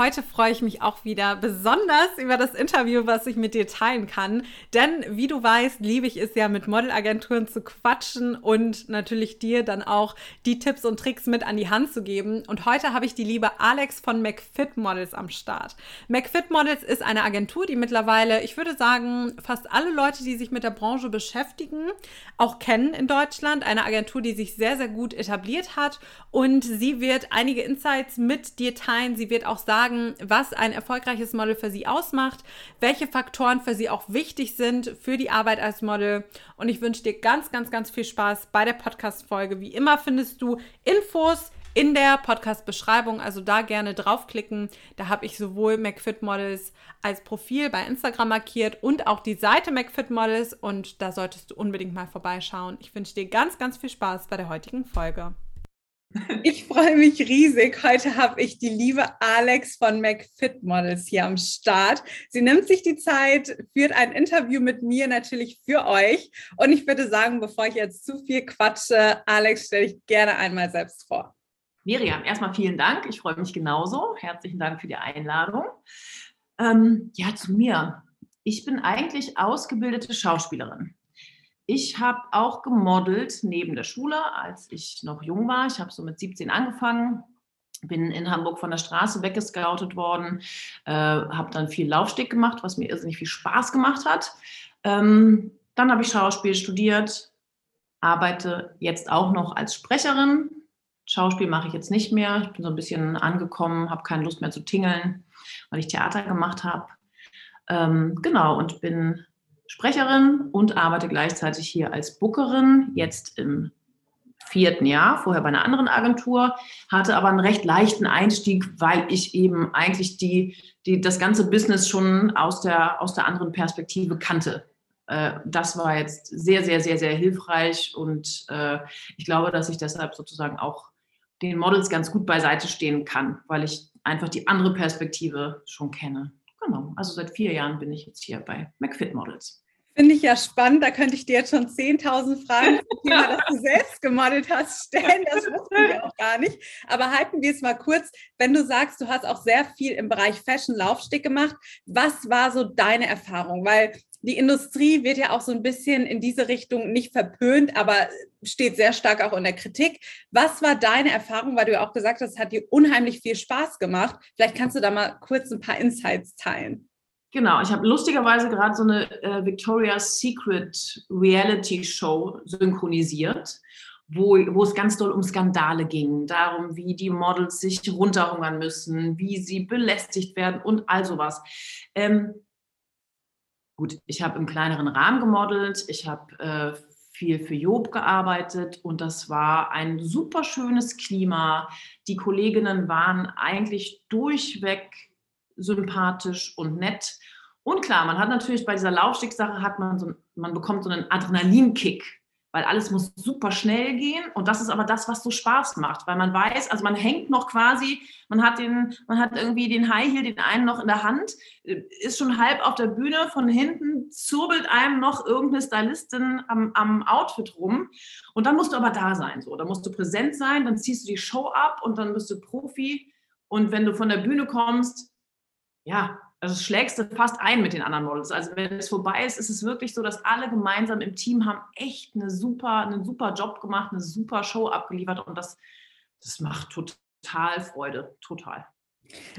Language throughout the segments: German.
Heute freue ich mich auch wieder besonders über das Interview, was ich mit dir teilen kann. Denn wie du weißt, liebe ich es ja, mit Modelagenturen zu quatschen und natürlich dir dann auch die Tipps und Tricks mit an die Hand zu geben. Und heute habe ich die liebe Alex von McFit Models am Start. McFit Models ist eine Agentur, die mittlerweile, ich würde sagen, fast alle Leute, die sich mit der Branche beschäftigen, auch kennen in Deutschland. Eine Agentur, die sich sehr, sehr gut etabliert hat. Und sie wird einige Insights mit dir teilen. Sie wird auch sagen, sagen, was ein erfolgreiches Model für sie ausmacht, welche Faktoren für sie auch wichtig sind für die Arbeit als Model. Und ich wünsche dir ganz, ganz, ganz viel Spaß bei der Podcast-Folge. Wie immer findest du Infos in der Podcast-Beschreibung, also da gerne draufklicken. Da habe ich sowohl McFit Models als Profil bei Instagram markiert und auch die Seite McFit Models und da solltest du unbedingt mal vorbeischauen. Ich wünsche dir ganz, ganz viel Spaß bei der heutigen Folge. Ich freue mich riesig. Heute habe ich die liebe Alex von McFit Models hier am Start. Sie nimmt sich die Zeit, führt ein Interview mit mir natürlich für euch. Und ich würde sagen, bevor ich jetzt zu viel quatsche, Alex, stelle ich gerne einmal selbst vor. Miriam, erstmal vielen Dank. Ich freue mich genauso. Herzlichen Dank für die Einladung. Ähm, ja, zu mir. Ich bin eigentlich ausgebildete Schauspielerin. Ich habe auch gemodelt neben der Schule, als ich noch jung war. Ich habe so mit 17 angefangen, bin in Hamburg von der Straße weggescoutet worden, äh, habe dann viel Laufsteg gemacht, was mir irrsinnig viel Spaß gemacht hat. Ähm, dann habe ich Schauspiel studiert, arbeite jetzt auch noch als Sprecherin. Schauspiel mache ich jetzt nicht mehr. Ich bin so ein bisschen angekommen, habe keine Lust mehr zu tingeln, weil ich Theater gemacht habe. Ähm, genau, und bin Sprecherin und arbeite gleichzeitig hier als Bookerin, jetzt im vierten Jahr, vorher bei einer anderen Agentur, hatte aber einen recht leichten Einstieg, weil ich eben eigentlich die, die, das ganze Business schon aus der, aus der anderen Perspektive kannte. Äh, das war jetzt sehr, sehr, sehr, sehr hilfreich und äh, ich glaube, dass ich deshalb sozusagen auch den Models ganz gut beiseite stehen kann, weil ich einfach die andere Perspektive schon kenne. Also seit vier Jahren bin ich jetzt hier bei McFit Models. Finde ich ja spannend. Da könnte ich dir jetzt schon 10.000 Fragen zum Thema, das du selbst gemodelt hast, stellen. Das wussten wir auch gar nicht. Aber halten wir es mal kurz. Wenn du sagst, du hast auch sehr viel im Bereich Fashion Laufsteg gemacht, was war so deine Erfahrung? Weil die Industrie wird ja auch so ein bisschen in diese Richtung nicht verpönt, aber steht sehr stark auch in der Kritik. Was war deine Erfahrung, weil du ja auch gesagt hast, es hat dir unheimlich viel Spaß gemacht. Vielleicht kannst du da mal kurz ein paar Insights teilen. Genau, ich habe lustigerweise gerade so eine äh, Victoria's Secret Reality Show synchronisiert, wo, wo es ganz doll um Skandale ging, darum, wie die Models sich runterhungern müssen, wie sie belästigt werden und all sowas. Ähm, gut, ich habe im kleineren Rahmen gemodelt, ich habe äh, viel für Job gearbeitet und das war ein super schönes Klima. Die Kolleginnen waren eigentlich durchweg sympathisch und nett. Und klar, man hat natürlich bei dieser Laufstegsache hat man so, man bekommt so einen Adrenalinkick, weil alles muss super schnell gehen. Und das ist aber das, was so Spaß macht, weil man weiß, also man hängt noch quasi, man hat den, man hat irgendwie den High Heel, den einen noch in der Hand, ist schon halb auf der Bühne, von hinten zurbelt einem noch irgendeine Stylistin am, am Outfit rum. Und dann musst du aber da sein, so, da musst du präsent sein, dann ziehst du die Show ab und dann bist du Profi. Und wenn du von der Bühne kommst, ja, also schlägst du fast ein mit den anderen Models. Also wenn es vorbei ist, ist es wirklich so, dass alle gemeinsam im Team haben echt eine super, einen super Job gemacht, eine super Show abgeliefert und das, das macht total Freude, total.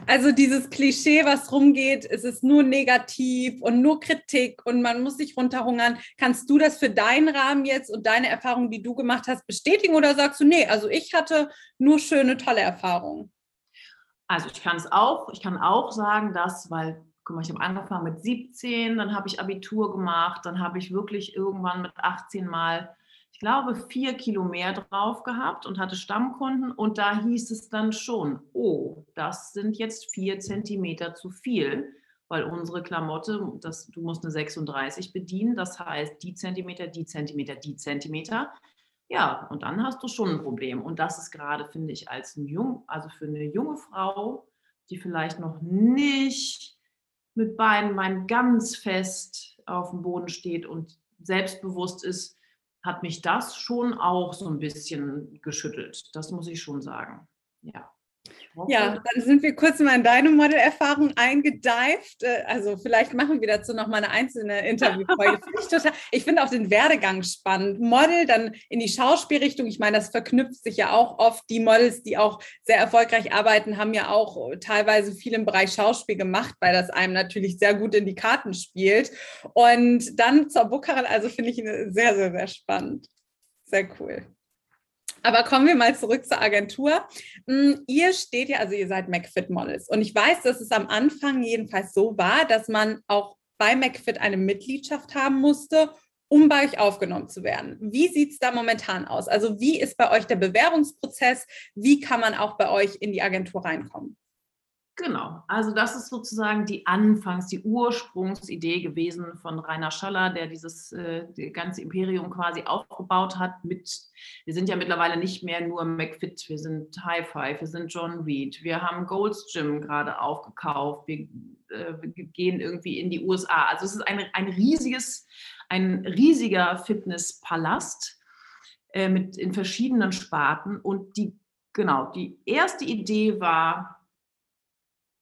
Also dieses Klischee, was rumgeht, es ist nur negativ und nur Kritik und man muss sich runterhungern. Kannst du das für deinen Rahmen jetzt und deine Erfahrungen, die du gemacht hast, bestätigen oder sagst du, nee, also ich hatte nur schöne, tolle Erfahrungen? Also ich kann es auch, ich kann auch sagen, dass, weil, guck mal, ich habe angefangen mit 17, dann habe ich Abitur gemacht, dann habe ich wirklich irgendwann mit 18 mal, ich glaube, vier Kilo mehr drauf gehabt und hatte Stammkunden und da hieß es dann schon, oh, das sind jetzt vier Zentimeter zu viel, weil unsere Klamotte, das, du musst eine 36 bedienen, das heißt die Zentimeter, die Zentimeter, die Zentimeter. Ja, und dann hast du schon ein Problem. Und das ist gerade, finde ich, als ein Jung, also für eine junge Frau, die vielleicht noch nicht mit beiden Beinen ganz fest auf dem Boden steht und selbstbewusst ist, hat mich das schon auch so ein bisschen geschüttelt. Das muss ich schon sagen. Ja. Ja, dann sind wir kurz mal in deine Modelerfahrung eingedeift. Äh, also vielleicht machen wir dazu noch mal eine einzelne Interviewfolge. ich, ich finde auch den Werdegang spannend. Model, dann in die Schauspielrichtung. Ich meine, das verknüpft sich ja auch oft. Die Models, die auch sehr erfolgreich arbeiten, haben ja auch teilweise viel im Bereich Schauspiel gemacht, weil das einem natürlich sehr gut in die Karten spielt. Und dann zur Bookerin, also finde ich sehr, sehr, sehr spannend. Sehr cool. Aber kommen wir mal zurück zur Agentur. Mm, ihr steht ja, also ihr seid McFit Models. Und ich weiß, dass es am Anfang jedenfalls so war, dass man auch bei McFit eine Mitgliedschaft haben musste, um bei euch aufgenommen zu werden. Wie sieht es da momentan aus? Also wie ist bei euch der Bewerbungsprozess? Wie kann man auch bei euch in die Agentur reinkommen? Genau, also das ist sozusagen die Anfangs-, die Ursprungsidee gewesen von Rainer Schaller, der dieses äh, die ganze Imperium quasi aufgebaut hat. Mit, wir sind ja mittlerweile nicht mehr nur McFit, wir sind High Five, wir sind John Reed, wir haben Gold's Gym gerade aufgekauft, wir, äh, wir gehen irgendwie in die USA. Also es ist ein, ein riesiges, ein riesiger Fitnesspalast äh, mit in verschiedenen Sparten und die genau die erste Idee war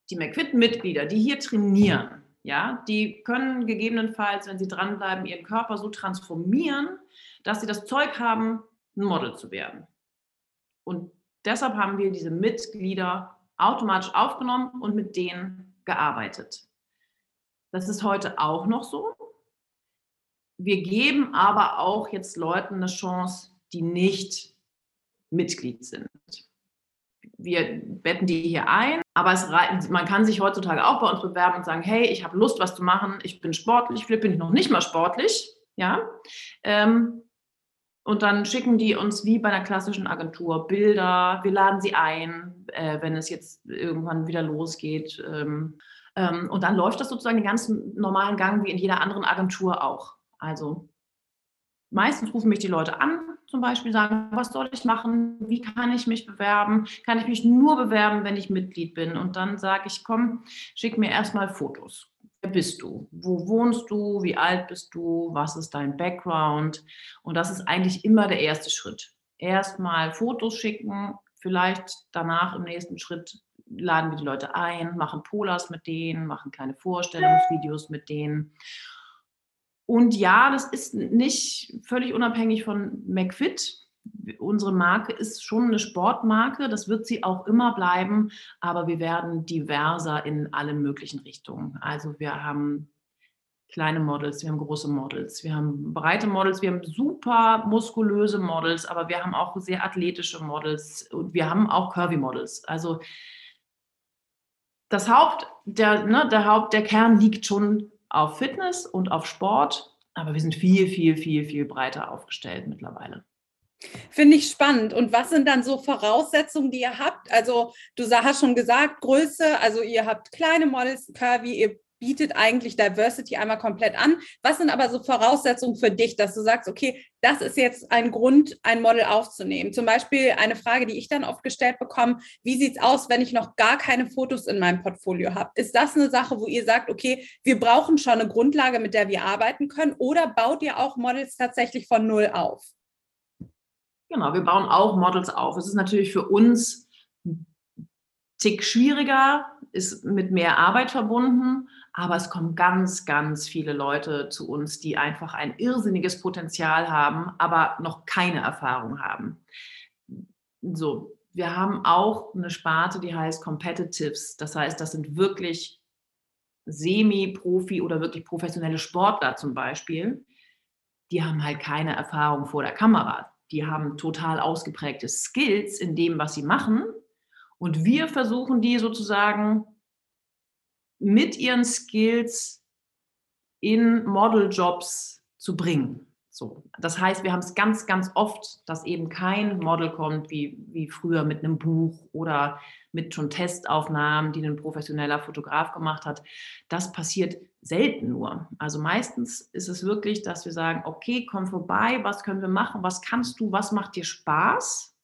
die McFit-Mitglieder, die hier trainieren, ja, die können gegebenenfalls, wenn sie dranbleiben, ihren Körper so transformieren, dass sie das Zeug haben, ein Model zu werden. Und deshalb haben wir diese Mitglieder automatisch aufgenommen und mit denen gearbeitet. Das ist heute auch noch so. Wir geben aber auch jetzt Leuten eine Chance, die nicht Mitglied sind wir betten die hier ein, aber es, man kann sich heutzutage auch bei uns bewerben und sagen, hey, ich habe Lust, was zu machen, ich bin sportlich, vielleicht bin ich noch nicht mal sportlich, ja. Ähm, und dann schicken die uns wie bei einer klassischen Agentur Bilder, wir laden sie ein, äh, wenn es jetzt irgendwann wieder losgeht. Ähm, ähm, und dann läuft das sozusagen den ganzen normalen Gang wie in jeder anderen Agentur auch. Also meistens rufen mich die Leute an, zum Beispiel sagen, was soll ich machen, wie kann ich mich bewerben, kann ich mich nur bewerben, wenn ich Mitglied bin. Und dann sage ich, komm, schick mir erstmal Fotos. Wer bist du? Wo wohnst du? Wie alt bist du? Was ist dein Background? Und das ist eigentlich immer der erste Schritt. Erstmal Fotos schicken, vielleicht danach im nächsten Schritt laden wir die Leute ein, machen Polars mit denen, machen kleine Vorstellungsvideos mit denen. Und ja, das ist nicht völlig unabhängig von McFit. Unsere Marke ist schon eine Sportmarke, das wird sie auch immer bleiben, aber wir werden diverser in allen möglichen Richtungen. Also wir haben kleine Models, wir haben große Models, wir haben breite Models, wir haben super muskulöse Models, aber wir haben auch sehr athletische Models und wir haben auch Curvy Models. Also das Haupt, der, ne, der Haupt, der Kern liegt schon auf Fitness und auf Sport, aber wir sind viel, viel, viel, viel breiter aufgestellt mittlerweile. Finde ich spannend. Und was sind dann so Voraussetzungen, die ihr habt? Also, du hast schon gesagt, Größe, also ihr habt kleine Models, Curvy, ihr bietet eigentlich Diversity einmal komplett an. Was sind aber so Voraussetzungen für dich, dass du sagst, okay, das ist jetzt ein Grund, ein Model aufzunehmen? Zum Beispiel eine Frage, die ich dann oft gestellt bekomme, wie sieht es aus, wenn ich noch gar keine Fotos in meinem Portfolio habe? Ist das eine Sache, wo ihr sagt, okay, wir brauchen schon eine Grundlage, mit der wir arbeiten können oder baut ihr auch Models tatsächlich von null auf? Genau, wir bauen auch Models auf. Es ist natürlich für uns ein Tick schwieriger, ist mit mehr Arbeit verbunden. Aber es kommen ganz, ganz viele Leute zu uns, die einfach ein irrsinniges Potenzial haben, aber noch keine Erfahrung haben. So, wir haben auch eine Sparte, die heißt Competitives. Das heißt, das sind wirklich Semi-Profi oder wirklich professionelle Sportler zum Beispiel. Die haben halt keine Erfahrung vor der Kamera. Die haben total ausgeprägte Skills in dem, was sie machen. Und wir versuchen die sozusagen mit ihren Skills in Modeljobs zu bringen. So. Das heißt, wir haben es ganz, ganz oft, dass eben kein Model kommt wie, wie früher mit einem Buch oder mit schon Testaufnahmen, die ein professioneller Fotograf gemacht hat. Das passiert selten nur. Also meistens ist es wirklich, dass wir sagen, okay, komm vorbei, was können wir machen, was kannst du, was macht dir Spaß?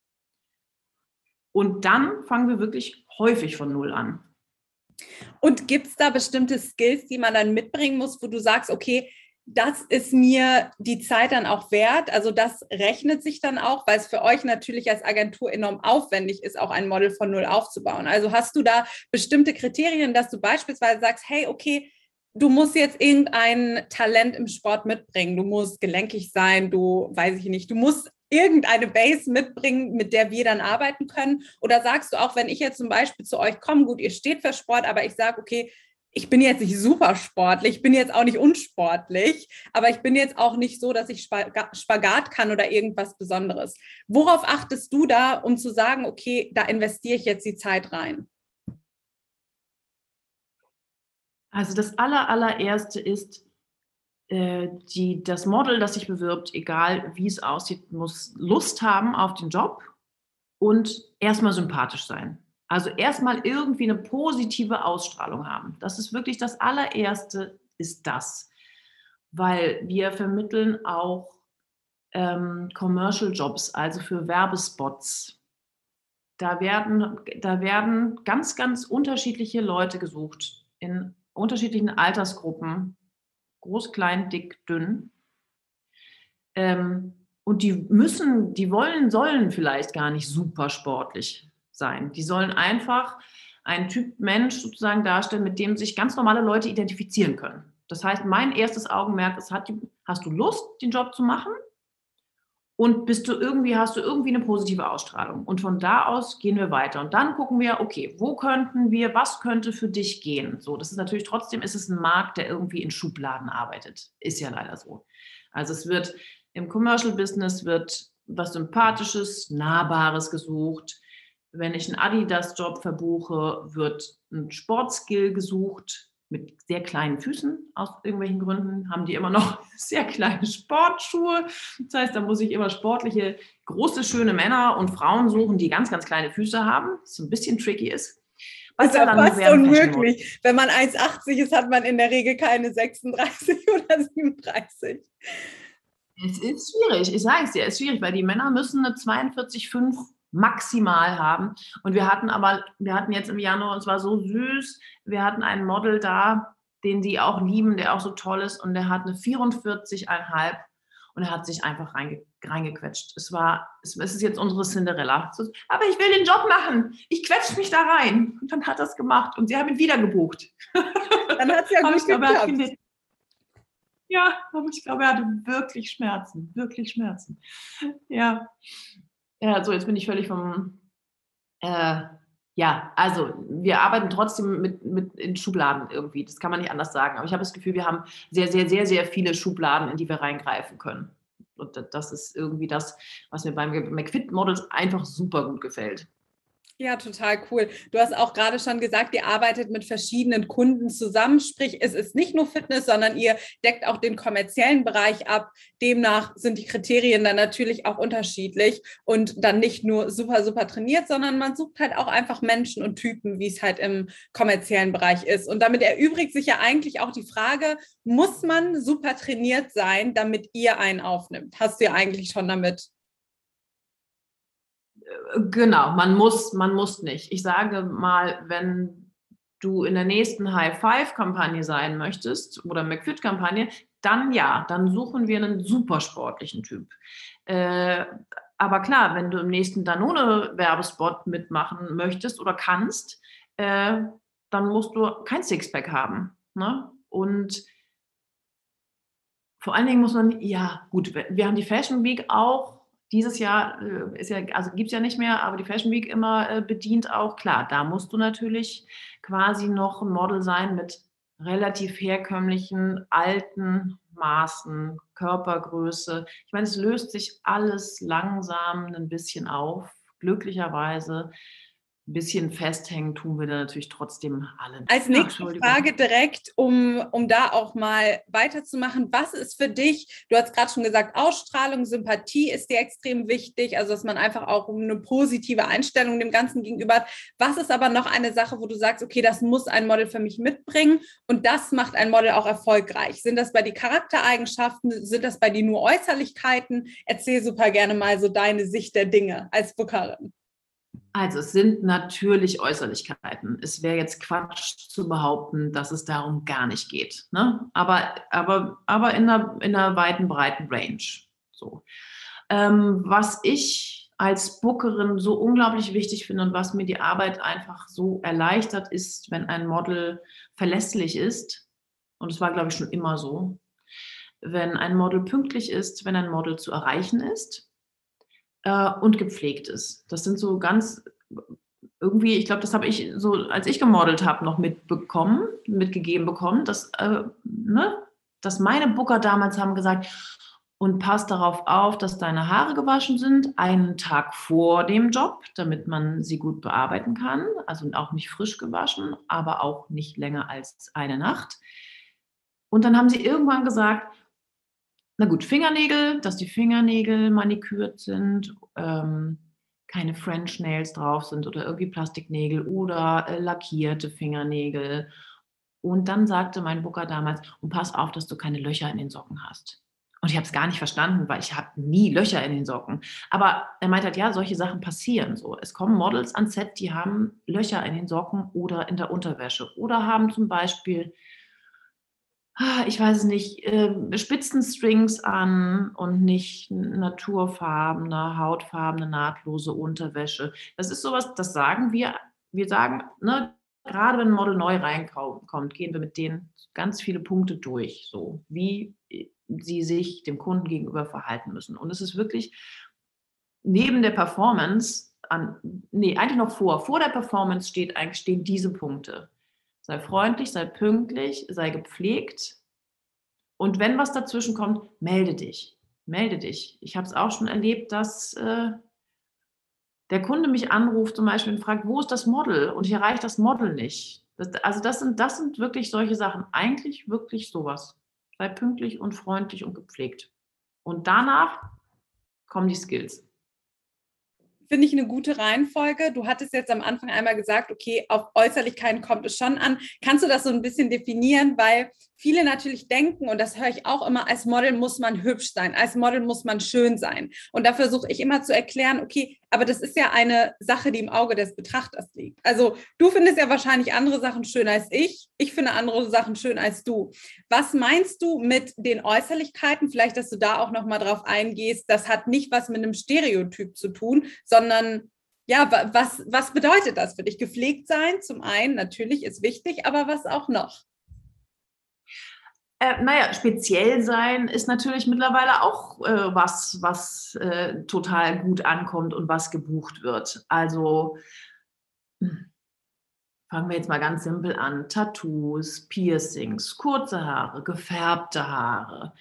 Und dann fangen wir wirklich häufig von Null an. Und gibt es da bestimmte Skills, die man dann mitbringen muss, wo du sagst, okay, das ist mir die Zeit dann auch wert. Also das rechnet sich dann auch, weil es für euch natürlich als Agentur enorm aufwendig ist, auch ein Model von null aufzubauen. Also hast du da bestimmte Kriterien, dass du beispielsweise sagst, hey, okay, du musst jetzt irgendein Talent im Sport mitbringen. Du musst gelenkig sein, du weiß ich nicht, du musst irgendeine Base mitbringen, mit der wir dann arbeiten können? Oder sagst du auch, wenn ich jetzt zum Beispiel zu euch komme, gut, ihr steht für Sport, aber ich sage, okay, ich bin jetzt nicht super sportlich, ich bin jetzt auch nicht unsportlich, aber ich bin jetzt auch nicht so, dass ich Spagat kann oder irgendwas Besonderes. Worauf achtest du da, um zu sagen, okay, da investiere ich jetzt die Zeit rein? Also das aller, allererste ist, die, das Model, das sich bewirbt, egal wie es aussieht, muss Lust haben auf den Job und erstmal sympathisch sein. Also erstmal irgendwie eine positive Ausstrahlung haben. Das ist wirklich das allererste, ist das. Weil wir vermitteln auch ähm, Commercial Jobs, also für Werbespots. Da werden, da werden ganz, ganz unterschiedliche Leute gesucht in unterschiedlichen Altersgruppen. Groß, klein, dick, dünn. Ähm, und die müssen, die wollen, sollen vielleicht gar nicht super sportlich sein. Die sollen einfach einen Typ Mensch sozusagen darstellen, mit dem sich ganz normale Leute identifizieren können. Das heißt, mein erstes Augenmerk ist, hast du Lust, den Job zu machen? Und bist du irgendwie, hast du irgendwie eine positive Ausstrahlung? Und von da aus gehen wir weiter. Und dann gucken wir, okay, wo könnten wir, was könnte für dich gehen? So, das ist natürlich trotzdem, ist es ein Markt, der irgendwie in Schubladen arbeitet. Ist ja leider so. Also es wird im Commercial Business wird was Sympathisches, Nahbares gesucht wenn ich einen Adidas-Job verbuche, wird ein Sportskill gesucht mit sehr kleinen Füßen aus irgendwelchen Gründen. Haben die immer noch sehr kleine Sportschuhe. Das heißt, da muss ich immer sportliche, große, schöne Männer und Frauen suchen, die ganz, ganz kleine Füße haben. Was ein bisschen tricky ist. Was ist ja fast unmöglich. Wenn man 1,80 ist, hat man in der Regel keine 36 oder 37. Es ist schwierig, ich sage es dir, es ist schwierig, weil die Männer müssen eine 42,5 maximal haben. Und wir hatten aber, wir hatten jetzt im Januar, und zwar so süß, wir hatten einen Model da, den die auch lieben, der auch so toll ist und der hat eine 44,5 und er hat sich einfach reinge reingequetscht. Es war, es, es, ist jetzt unsere Cinderella. Aber ich will den Job machen. Ich quetsche mich da rein. Und dann hat er es gemacht und sie haben ihn wieder gebucht. Dann hat es ja gut geklappt. Ja, aber ich glaube, er hatte wirklich Schmerzen, wirklich Schmerzen. Ja. Ja, so jetzt bin ich völlig vom. Äh, ja, also wir arbeiten trotzdem mit, mit in Schubladen irgendwie. Das kann man nicht anders sagen. Aber ich habe das Gefühl, wir haben sehr, sehr, sehr, sehr viele Schubladen, in die wir reingreifen können. Und das ist irgendwie das, was mir beim McFit Models einfach super gut gefällt. Ja, total cool. Du hast auch gerade schon gesagt, ihr arbeitet mit verschiedenen Kunden zusammen. Sprich, es ist nicht nur Fitness, sondern ihr deckt auch den kommerziellen Bereich ab. Demnach sind die Kriterien dann natürlich auch unterschiedlich und dann nicht nur super, super trainiert, sondern man sucht halt auch einfach Menschen und Typen, wie es halt im kommerziellen Bereich ist. Und damit erübrigt sich ja eigentlich auch die Frage, muss man super trainiert sein, damit ihr einen aufnimmt? Hast du ja eigentlich schon damit Genau, man muss, man muss nicht. Ich sage mal, wenn du in der nächsten High-Five-Kampagne sein möchtest oder McFit-Kampagne, dann ja, dann suchen wir einen supersportlichen Typ. Äh, aber klar, wenn du im nächsten Danone-Werbespot mitmachen möchtest oder kannst, äh, dann musst du kein Sixpack haben. Ne? Und vor allen Dingen muss man, ja, gut, wir haben die Fashion Week auch dieses Jahr äh, ist ja, also gibt es ja nicht mehr, aber die Fashion Week immer äh, bedient auch. Klar, da musst du natürlich quasi noch ein Model sein mit relativ herkömmlichen, alten Maßen, Körpergröße. Ich meine, es löst sich alles langsam ein bisschen auf, glücklicherweise ein bisschen festhängen tun wir da natürlich trotzdem alle. Als nächste Frage direkt, um, um da auch mal weiterzumachen, was ist für dich, du hast gerade schon gesagt, Ausstrahlung, Sympathie ist dir extrem wichtig, also dass man einfach auch eine positive Einstellung dem Ganzen gegenüber hat. Was ist aber noch eine Sache, wo du sagst, okay, das muss ein Model für mich mitbringen und das macht ein Model auch erfolgreich? Sind das bei die Charaktereigenschaften, sind das bei die nur Äußerlichkeiten? Erzähl super gerne mal so deine Sicht der Dinge als Bookerin. Also es sind natürlich Äußerlichkeiten. Es wäre jetzt Quatsch zu behaupten, dass es darum gar nicht geht. Ne? Aber, aber, aber in, einer, in einer weiten, breiten Range. So. Ähm, was ich als Bookerin so unglaublich wichtig finde und was mir die Arbeit einfach so erleichtert, ist, wenn ein Model verlässlich ist. Und es war, glaube ich, schon immer so. Wenn ein Model pünktlich ist, wenn ein Model zu erreichen ist äh, und gepflegt ist. Das sind so ganz irgendwie, ich glaube, das habe ich so, als ich gemodelt habe, noch mitbekommen, mitgegeben bekommen, dass, äh, ne, dass meine Booker damals haben gesagt, und pass darauf auf, dass deine Haare gewaschen sind, einen Tag vor dem Job, damit man sie gut bearbeiten kann. Also auch nicht frisch gewaschen, aber auch nicht länger als eine Nacht. Und dann haben sie irgendwann gesagt, na gut, Fingernägel, dass die Fingernägel manikürt sind, ähm, keine French Nails drauf sind oder irgendwie Plastiknägel oder äh, lackierte Fingernägel. Und dann sagte mein Booker damals, und pass auf, dass du keine Löcher in den Socken hast. Und ich habe es gar nicht verstanden, weil ich habe nie Löcher in den Socken. Aber er meint halt, ja, solche Sachen passieren so. Es kommen Models ans Set, die haben Löcher in den Socken oder in der Unterwäsche oder haben zum Beispiel ich weiß es nicht, äh, Spitzenstrings an und nicht naturfarbene, hautfarbene, nahtlose Unterwäsche. Das ist sowas, das sagen wir. Wir sagen, ne, gerade wenn ein Model neu reinkommt, gehen wir mit denen ganz viele Punkte durch, so wie äh, sie sich dem Kunden gegenüber verhalten müssen. Und es ist wirklich neben der Performance, an, nee, eigentlich noch vor, vor der Performance steht eigentlich, stehen diese Punkte. Sei freundlich, sei pünktlich, sei gepflegt. Und wenn was dazwischen kommt, melde dich. Melde dich. Ich habe es auch schon erlebt, dass äh, der Kunde mich anruft zum Beispiel und fragt, wo ist das Model? Und ich erreiche das Model nicht. Das, also das sind, das sind wirklich solche Sachen. Eigentlich wirklich sowas. Sei pünktlich und freundlich und gepflegt. Und danach kommen die Skills finde ich eine gute Reihenfolge. Du hattest jetzt am Anfang einmal gesagt, okay, auf Äußerlichkeiten kommt es schon an. Kannst du das so ein bisschen definieren? Weil viele natürlich denken, und das höre ich auch immer, als Model muss man hübsch sein, als Model muss man schön sein. Und da versuche ich immer zu erklären, okay, aber das ist ja eine Sache, die im Auge des Betrachters liegt. Also du findest ja wahrscheinlich andere Sachen schön als ich. Ich finde andere Sachen schön als du. Was meinst du mit den Äußerlichkeiten? Vielleicht, dass du da auch noch mal drauf eingehst. Das hat nicht was mit einem Stereotyp zu tun, sondern ja, was, was bedeutet das für dich? Gepflegt sein zum einen natürlich ist wichtig, aber was auch noch? Äh, naja, speziell sein ist natürlich mittlerweile auch äh, was, was äh, total gut ankommt und was gebucht wird. Also hm, fangen wir jetzt mal ganz simpel an. Tattoos, Piercings, kurze Haare, gefärbte Haare.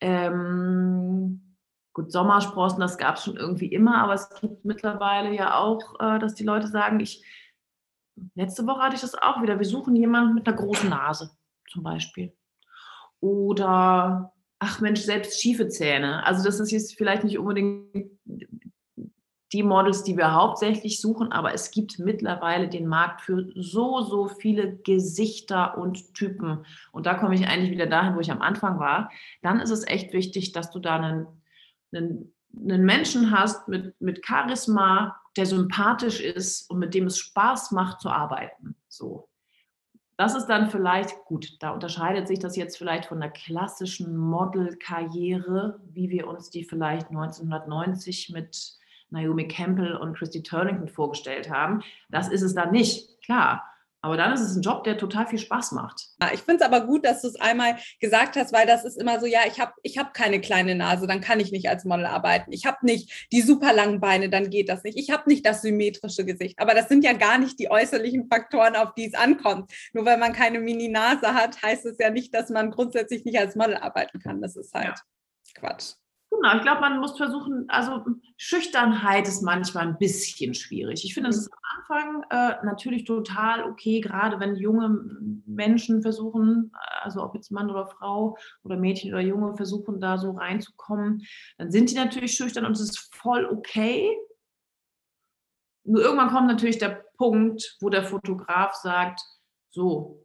Ähm, gut, Sommersprossen, das gab es schon irgendwie immer, aber es gibt mittlerweile ja auch, äh, dass die Leute sagen, ich, letzte Woche hatte ich das auch wieder, wir suchen jemanden mit einer großen Nase zum Beispiel oder ach Mensch, selbst schiefe Zähne. Also das ist jetzt vielleicht nicht unbedingt die Models, die wir hauptsächlich suchen, aber es gibt mittlerweile den Markt für so, so viele Gesichter und Typen. Und da komme ich eigentlich wieder dahin, wo ich am Anfang war. Dann ist es echt wichtig, dass du da einen, einen, einen Menschen hast mit, mit Charisma, der sympathisch ist und mit dem es Spaß macht zu arbeiten. So. Das ist dann vielleicht gut. Da unterscheidet sich das jetzt vielleicht von der klassischen Modelkarriere, wie wir uns die vielleicht 1990 mit Naomi Campbell und Christy Turlington vorgestellt haben. Das ist es dann nicht, klar. Aber dann ist es ein Job, der total viel Spaß macht. Ich finde es aber gut, dass du es einmal gesagt hast, weil das ist immer so, ja, ich habe ich hab keine kleine Nase, dann kann ich nicht als Model arbeiten. Ich habe nicht die super langen Beine, dann geht das nicht. Ich habe nicht das symmetrische Gesicht. Aber das sind ja gar nicht die äußerlichen Faktoren, auf die es ankommt. Nur weil man keine Mini-Nase hat, heißt es ja nicht, dass man grundsätzlich nicht als Model arbeiten kann. Das ist halt ja. Quatsch. Genau, ich glaube, man muss versuchen, also Schüchternheit ist manchmal ein bisschen schwierig. Ich finde, es ist am Anfang äh, natürlich total okay, gerade wenn junge Menschen versuchen, also ob jetzt Mann oder Frau oder Mädchen oder Junge versuchen, da so reinzukommen, dann sind die natürlich schüchtern und es ist voll okay. Nur irgendwann kommt natürlich der Punkt, wo der Fotograf sagt, so,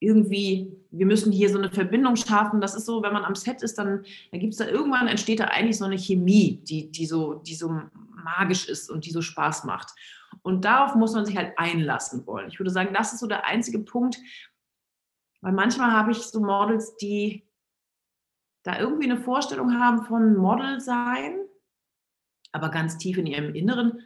irgendwie, wir müssen hier so eine Verbindung schaffen. Das ist so, wenn man am Set ist, dann, dann gibt es da irgendwann entsteht da eigentlich so eine Chemie, die, die, so, die so magisch ist und die so Spaß macht. Und darauf muss man sich halt einlassen wollen. Ich würde sagen, das ist so der einzige Punkt, weil manchmal habe ich so Models, die da irgendwie eine Vorstellung haben von Model sein, aber ganz tief in ihrem Inneren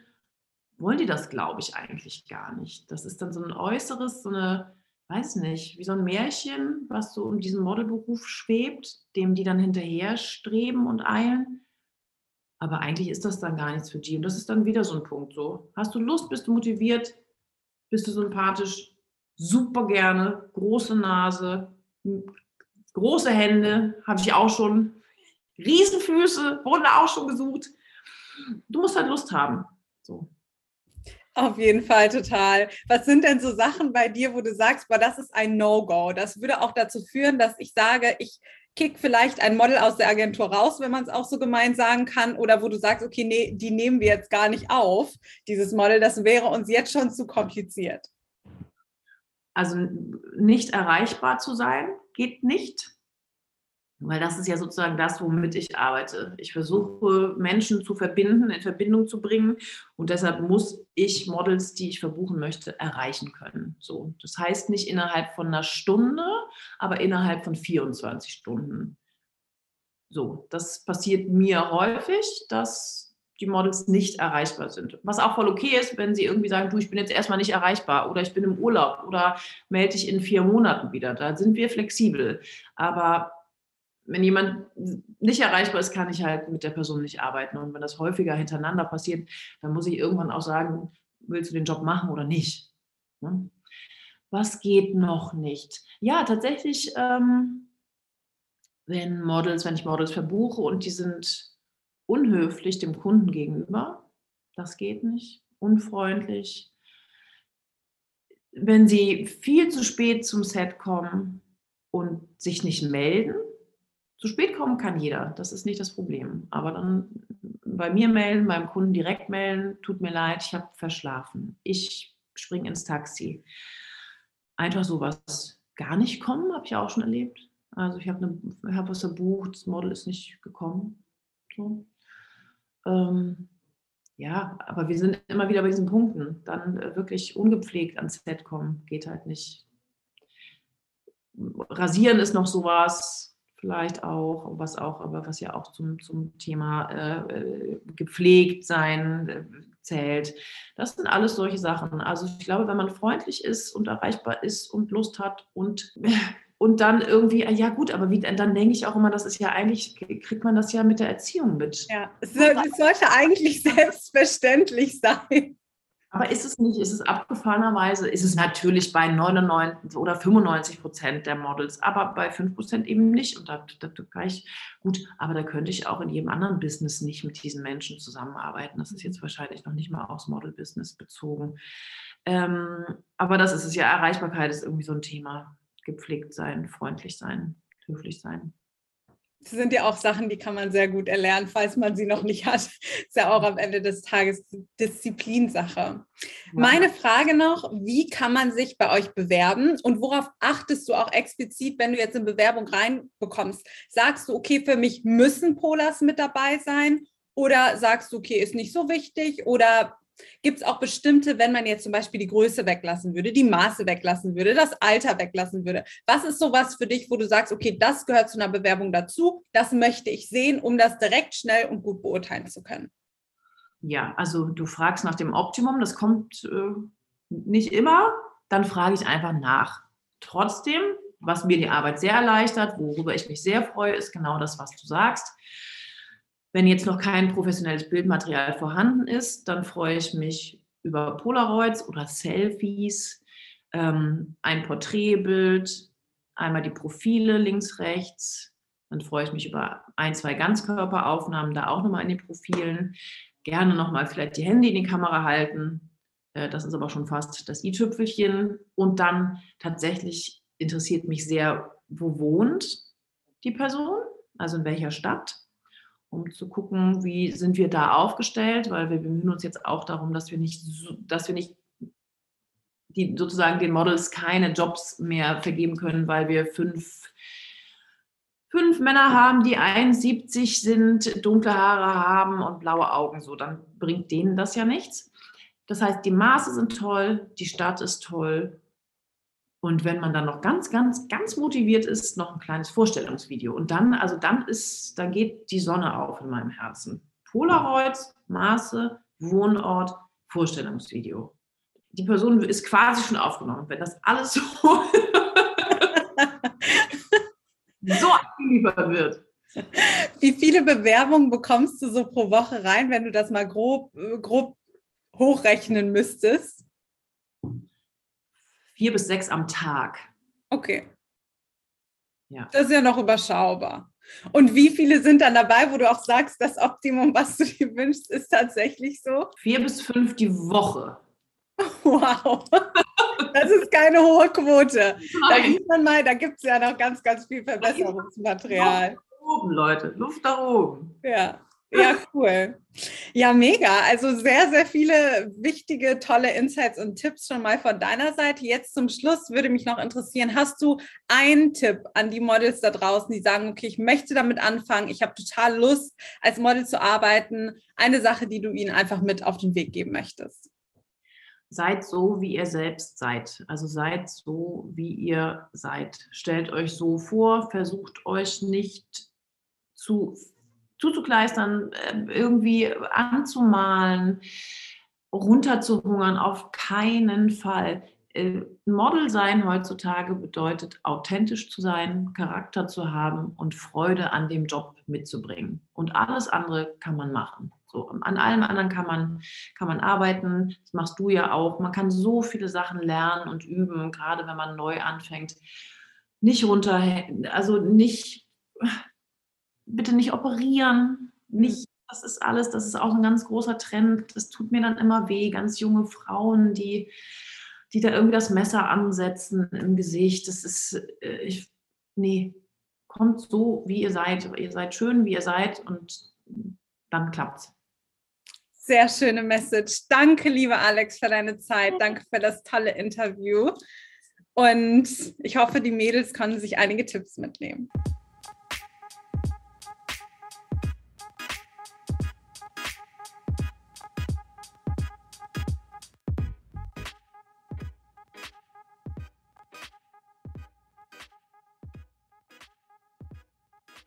wollen die das, glaube ich, eigentlich gar nicht. Das ist dann so ein äußeres, so eine, weiß nicht, wie so ein Märchen, was so um diesen Modelberuf schwebt, dem die dann hinterher streben und eilen. Aber eigentlich ist das dann gar nichts für die. Und das ist dann wieder so ein Punkt so. Hast du Lust, bist du motiviert, bist du sympathisch, super gerne, große Nase, große Hände, hatte ich auch schon, Riesenfüße, wurden auch schon gesucht. Du musst halt Lust haben. So. Auf jeden Fall total. Was sind denn so Sachen bei dir, wo du sagst, boah, das ist ein No-Go? Das würde auch dazu führen, dass ich sage, ich kick vielleicht ein Model aus der Agentur raus, wenn man es auch so gemein sagen kann, oder wo du sagst, okay, nee, die nehmen wir jetzt gar nicht auf, dieses Model, das wäre uns jetzt schon zu kompliziert. Also nicht erreichbar zu sein, geht nicht. Weil das ist ja sozusagen das, womit ich arbeite. Ich versuche, Menschen zu verbinden, in Verbindung zu bringen. Und deshalb muss ich Models, die ich verbuchen möchte, erreichen können. So, das heißt nicht innerhalb von einer Stunde, aber innerhalb von 24 Stunden. So, das passiert mir häufig, dass die Models nicht erreichbar sind. Was auch voll okay ist, wenn sie irgendwie sagen, du, ich bin jetzt erstmal nicht erreichbar oder ich bin im Urlaub oder melde dich in vier Monaten wieder. Da sind wir flexibel. Aber wenn jemand nicht erreichbar ist, kann ich halt mit der Person nicht arbeiten. Und wenn das häufiger hintereinander passiert, dann muss ich irgendwann auch sagen, willst du den Job machen oder nicht? Ne? Was geht noch nicht? Ja, tatsächlich, ähm, wenn Models, wenn ich Models verbuche und die sind unhöflich dem Kunden gegenüber, das geht nicht. Unfreundlich. Wenn sie viel zu spät zum Set kommen und sich nicht melden, zu spät kommen kann jeder, das ist nicht das Problem. Aber dann bei mir melden, beim Kunden direkt melden, tut mir leid, ich habe verschlafen. Ich springe ins Taxi. Einfach sowas gar nicht kommen, habe ich auch schon erlebt. Also ich habe hab was verbucht, das Model ist nicht gekommen. So. Ähm, ja, aber wir sind immer wieder bei diesen Punkten. Dann äh, wirklich ungepflegt ans Set kommen, geht halt nicht. Rasieren ist noch sowas, vielleicht auch, was auch, aber was ja auch zum, zum Thema äh, äh, gepflegt sein äh, zählt. Das sind alles solche Sachen. Also ich glaube, wenn man freundlich ist und erreichbar ist und Lust hat und und dann irgendwie, ja gut, aber wie, dann denke ich auch immer, das ist ja eigentlich, kriegt man das ja mit der Erziehung mit. Ja, es sollte eigentlich selbstverständlich sein. Aber ist es nicht, ist es abgefahrenerweise, ist es natürlich bei 99 oder 95 Prozent der Models, aber bei 5 Prozent eben nicht. Und da, da, da ich, gut, aber da könnte ich auch in jedem anderen Business nicht mit diesen Menschen zusammenarbeiten. Das ist jetzt wahrscheinlich noch nicht mal aufs Model-Business bezogen. Ähm, aber das ist es ja, Erreichbarkeit ist irgendwie so ein Thema. Gepflegt sein, freundlich sein, höflich sein. Das sind ja auch Sachen, die kann man sehr gut erlernen, falls man sie noch nicht hat. Ist ja auch am Ende des Tages Disziplinsache. Ja. Meine Frage noch, wie kann man sich bei euch bewerben und worauf achtest du auch explizit, wenn du jetzt eine Bewerbung reinbekommst? Sagst du, okay, für mich müssen Polas mit dabei sein? Oder sagst du, okay, ist nicht so wichtig? Oder Gibt es auch bestimmte, wenn man jetzt zum Beispiel die Größe weglassen würde, die Maße weglassen würde, das Alter weglassen würde? Was ist sowas für dich, wo du sagst, okay, das gehört zu einer Bewerbung dazu, das möchte ich sehen, um das direkt schnell und gut beurteilen zu können? Ja, also du fragst nach dem Optimum, das kommt äh, nicht immer, dann frage ich einfach nach. Trotzdem, was mir die Arbeit sehr erleichtert, worüber ich mich sehr freue, ist genau das, was du sagst. Wenn jetzt noch kein professionelles Bildmaterial vorhanden ist, dann freue ich mich über Polaroids oder Selfies, ähm, ein Porträtbild, einmal die Profile links, rechts. Dann freue ich mich über ein, zwei Ganzkörperaufnahmen, da auch nochmal in den Profilen. Gerne nochmal vielleicht die Hände in die Kamera halten. Äh, das ist aber schon fast das i-Tüpfelchen. Und dann tatsächlich interessiert mich sehr, wo wohnt die Person, also in welcher Stadt um zu gucken, wie sind wir da aufgestellt, weil wir bemühen uns jetzt auch darum, dass wir nicht, dass wir nicht die sozusagen den Models keine Jobs mehr vergeben können, weil wir fünf, fünf Männer haben, die 1,70 sind, dunkle Haare haben und blaue Augen. So, dann bringt denen das ja nichts. Das heißt, die Maße sind toll, die Stadt ist toll. Und wenn man dann noch ganz, ganz, ganz motiviert ist, noch ein kleines Vorstellungsvideo. Und dann, also dann ist, dann geht die Sonne auf in meinem Herzen. Polaroid, Maße, Wohnort, Vorstellungsvideo. Die Person ist quasi schon aufgenommen. Wenn das alles so, so abgeliefert wird. Wie viele Bewerbungen bekommst du so pro Woche rein, wenn du das mal grob, grob hochrechnen müsstest? Vier bis sechs am Tag. Okay. Ja. Das ist ja noch überschaubar. Und wie viele sind dann dabei, wo du auch sagst, das Optimum, was du dir wünschst, ist tatsächlich so? Vier bis fünf die Woche. Wow. Das ist keine hohe Quote. Nein. Da man mal, da gibt es ja noch ganz, ganz viel Verbesserungsmaterial. Luft nach oben, Leute. Luft nach oben. Ja. Ja, cool. Ja, mega. Also sehr, sehr viele wichtige, tolle Insights und Tipps schon mal von deiner Seite. Jetzt zum Schluss würde mich noch interessieren, hast du einen Tipp an die Models da draußen, die sagen, okay, ich möchte damit anfangen, ich habe total Lust, als Model zu arbeiten. Eine Sache, die du ihnen einfach mit auf den Weg geben möchtest. Seid so, wie ihr selbst seid. Also seid so, wie ihr seid. Stellt euch so vor, versucht euch nicht zu zuzukleistern, ähm, irgendwie anzumalen, runterzuhungern, auf keinen Fall. Äh, Model sein heutzutage bedeutet, authentisch zu sein, Charakter zu haben und Freude an dem Job mitzubringen. Und alles andere kann man machen. So, an allem anderen kann man, kann man arbeiten. Das machst du ja auch. Man kann so viele Sachen lernen und üben, gerade wenn man neu anfängt. Nicht runter, also nicht bitte nicht operieren, nicht, das ist alles, das ist auch ein ganz großer Trend. Das tut mir dann immer weh, ganz junge Frauen, die, die da irgendwie das Messer ansetzen im Gesicht. Das ist, äh, ich, nee, kommt so, wie ihr seid. Ihr seid schön, wie ihr seid und dann klappt's. Sehr schöne Message. Danke, liebe Alex, für deine Zeit. Danke für das tolle Interview. Und ich hoffe, die Mädels können sich einige Tipps mitnehmen.